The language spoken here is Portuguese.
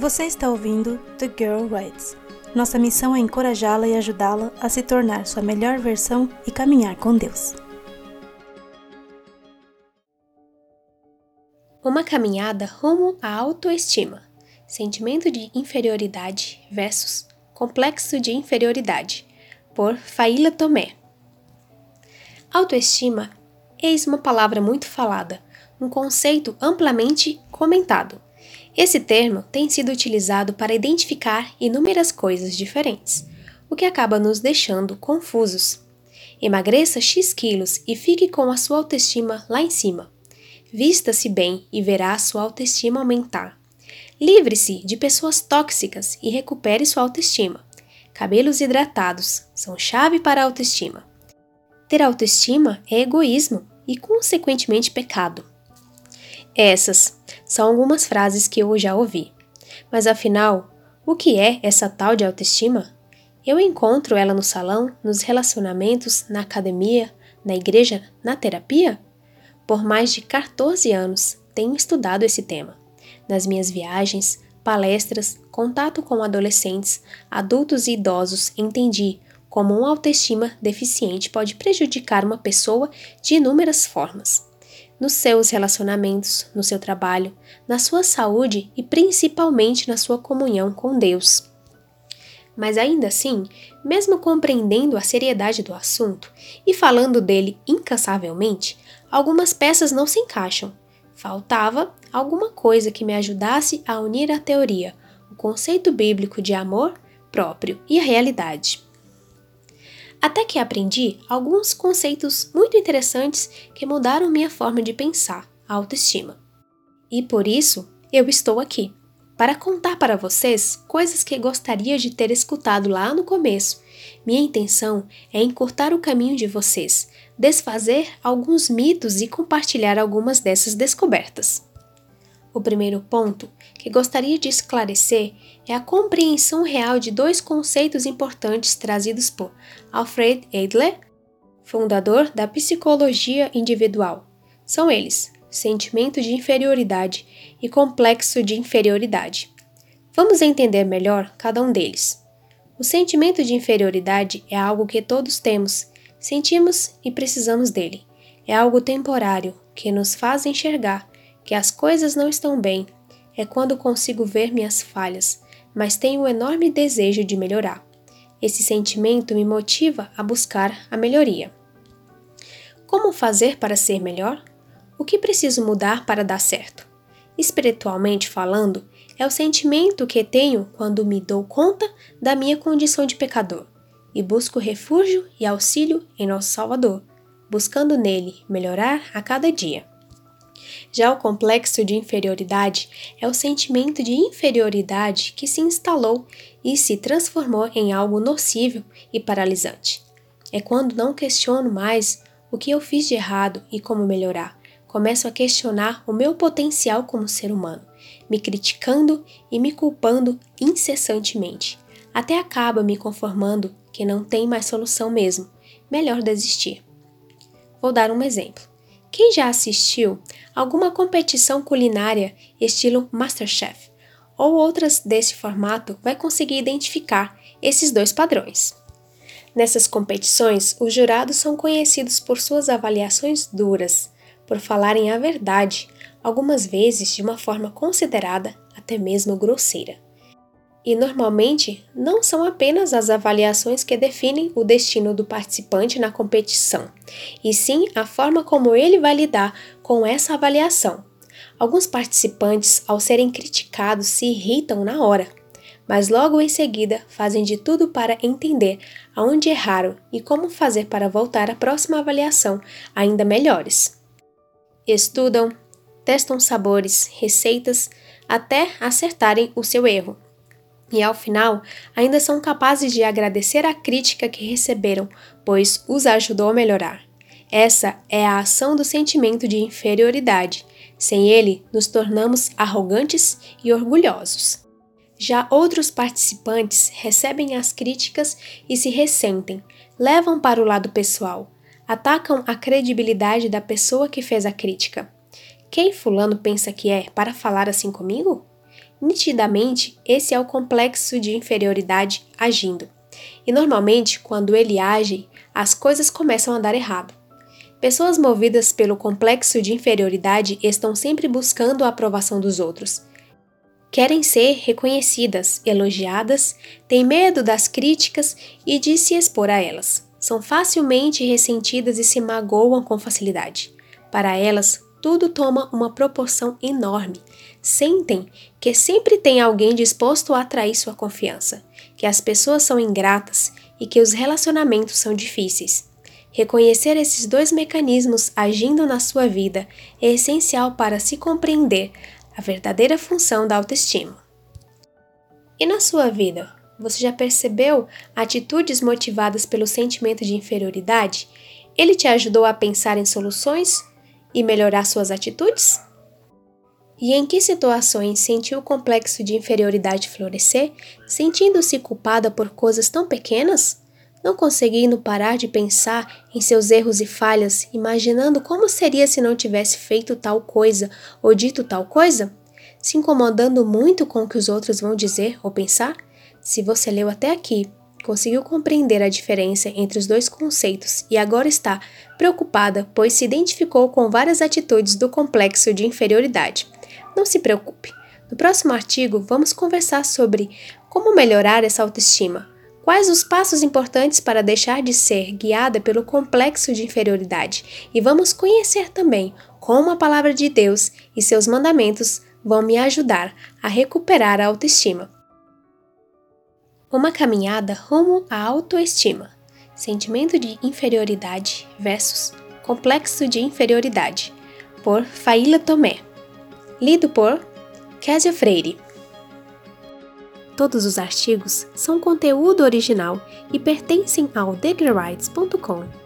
Você está ouvindo The Girl Writes. Nossa missão é encorajá-la e ajudá-la a se tornar sua melhor versão e caminhar com Deus. Uma caminhada rumo à autoestima. Sentimento de inferioridade versus complexo de inferioridade. Por Faíla Tomé. Autoestima eis uma palavra muito falada, um conceito amplamente comentado esse termo tem sido utilizado para identificar inúmeras coisas diferentes, o que acaba nos deixando confusos. Emagreça X quilos e fique com a sua autoestima lá em cima. Vista-se bem e verá sua autoestima aumentar. Livre-se de pessoas tóxicas e recupere sua autoestima. Cabelos hidratados são chave para a autoestima. Ter autoestima é egoísmo e, consequentemente, pecado. Essas são algumas frases que eu já ouvi. Mas afinal, o que é essa tal de autoestima? Eu encontro ela no salão, nos relacionamentos, na academia, na igreja, na terapia? Por mais de 14 anos tenho estudado esse tema. Nas minhas viagens, palestras, contato com adolescentes, adultos e idosos, entendi como uma autoestima deficiente pode prejudicar uma pessoa de inúmeras formas nos seus relacionamentos, no seu trabalho, na sua saúde e principalmente na sua comunhão com Deus. Mas ainda assim, mesmo compreendendo a seriedade do assunto e falando dele incansavelmente, algumas peças não se encaixam. Faltava alguma coisa que me ajudasse a unir a teoria, o conceito bíblico de amor próprio e a realidade até que aprendi alguns conceitos muito interessantes que mudaram minha forma de pensar, a autoestima. E por isso eu estou aqui, para contar para vocês coisas que gostaria de ter escutado lá no começo. Minha intenção é encurtar o caminho de vocês, desfazer alguns mitos e compartilhar algumas dessas descobertas. O primeiro ponto que gostaria de esclarecer é a compreensão real de dois conceitos importantes trazidos por Alfred Adler, fundador da psicologia individual. São eles: sentimento de inferioridade e complexo de inferioridade. Vamos entender melhor cada um deles. O sentimento de inferioridade é algo que todos temos, sentimos e precisamos dele. É algo temporário que nos faz enxergar que as coisas não estão bem é quando consigo ver minhas falhas, mas tenho um enorme desejo de melhorar. Esse sentimento me motiva a buscar a melhoria. Como fazer para ser melhor? O que preciso mudar para dar certo? Espiritualmente falando, é o sentimento que tenho quando me dou conta da minha condição de pecador e busco refúgio e auxílio em nosso Salvador, buscando nele melhorar a cada dia. Já o complexo de inferioridade é o sentimento de inferioridade que se instalou e se transformou em algo nocivo e paralisante. É quando não questiono mais o que eu fiz de errado e como melhorar. Começo a questionar o meu potencial como ser humano, me criticando e me culpando incessantemente. Até acaba me conformando que não tem mais solução mesmo. Melhor desistir. Vou dar um exemplo. Quem já assistiu alguma competição culinária estilo Masterchef ou outras desse formato vai conseguir identificar esses dois padrões. Nessas competições, os jurados são conhecidos por suas avaliações duras, por falarem a verdade, algumas vezes de uma forma considerada até mesmo grosseira. E normalmente não são apenas as avaliações que definem o destino do participante na competição, e sim a forma como ele vai lidar com essa avaliação. Alguns participantes, ao serem criticados, se irritam na hora, mas logo em seguida fazem de tudo para entender aonde erraram e como fazer para voltar à próxima avaliação ainda melhores. Estudam, testam sabores, receitas, até acertarem o seu erro e ao final ainda são capazes de agradecer a crítica que receberam, pois os ajudou a melhorar. Essa é a ação do sentimento de inferioridade. Sem ele, nos tornamos arrogantes e orgulhosos. Já outros participantes recebem as críticas e se ressentem, levam para o lado pessoal, atacam a credibilidade da pessoa que fez a crítica. Quem Fulano pensa que é para falar assim comigo? Nitidamente, esse é o complexo de inferioridade agindo. E normalmente, quando ele age, as coisas começam a dar errado. Pessoas movidas pelo complexo de inferioridade estão sempre buscando a aprovação dos outros. Querem ser reconhecidas, elogiadas, têm medo das críticas e de se expor a elas. São facilmente ressentidas e se magoam com facilidade. Para elas, tudo toma uma proporção enorme. Sentem que sempre tem alguém disposto a atrair sua confiança, que as pessoas são ingratas e que os relacionamentos são difíceis. Reconhecer esses dois mecanismos agindo na sua vida é essencial para se compreender a verdadeira função da autoestima. E na sua vida, você já percebeu atitudes motivadas pelo sentimento de inferioridade? Ele te ajudou a pensar em soluções e melhorar suas atitudes? E em que situações sentiu o complexo de inferioridade florescer, sentindo-se culpada por coisas tão pequenas? Não conseguindo parar de pensar em seus erros e falhas, imaginando como seria se não tivesse feito tal coisa ou dito tal coisa? Se incomodando muito com o que os outros vão dizer ou pensar? Se você leu até aqui, conseguiu compreender a diferença entre os dois conceitos e agora está preocupada, pois se identificou com várias atitudes do complexo de inferioridade. Não se preocupe. No próximo artigo, vamos conversar sobre como melhorar essa autoestima. Quais os passos importantes para deixar de ser guiada pelo complexo de inferioridade? E vamos conhecer também como a palavra de Deus e seus mandamentos vão me ajudar a recuperar a autoestima. Uma caminhada rumo à autoestima. Sentimento de inferioridade versus complexo de inferioridade, por Faíla Tomé. Lido por Késia Freire. Todos os artigos são conteúdo original e pertencem ao dailyrights.com.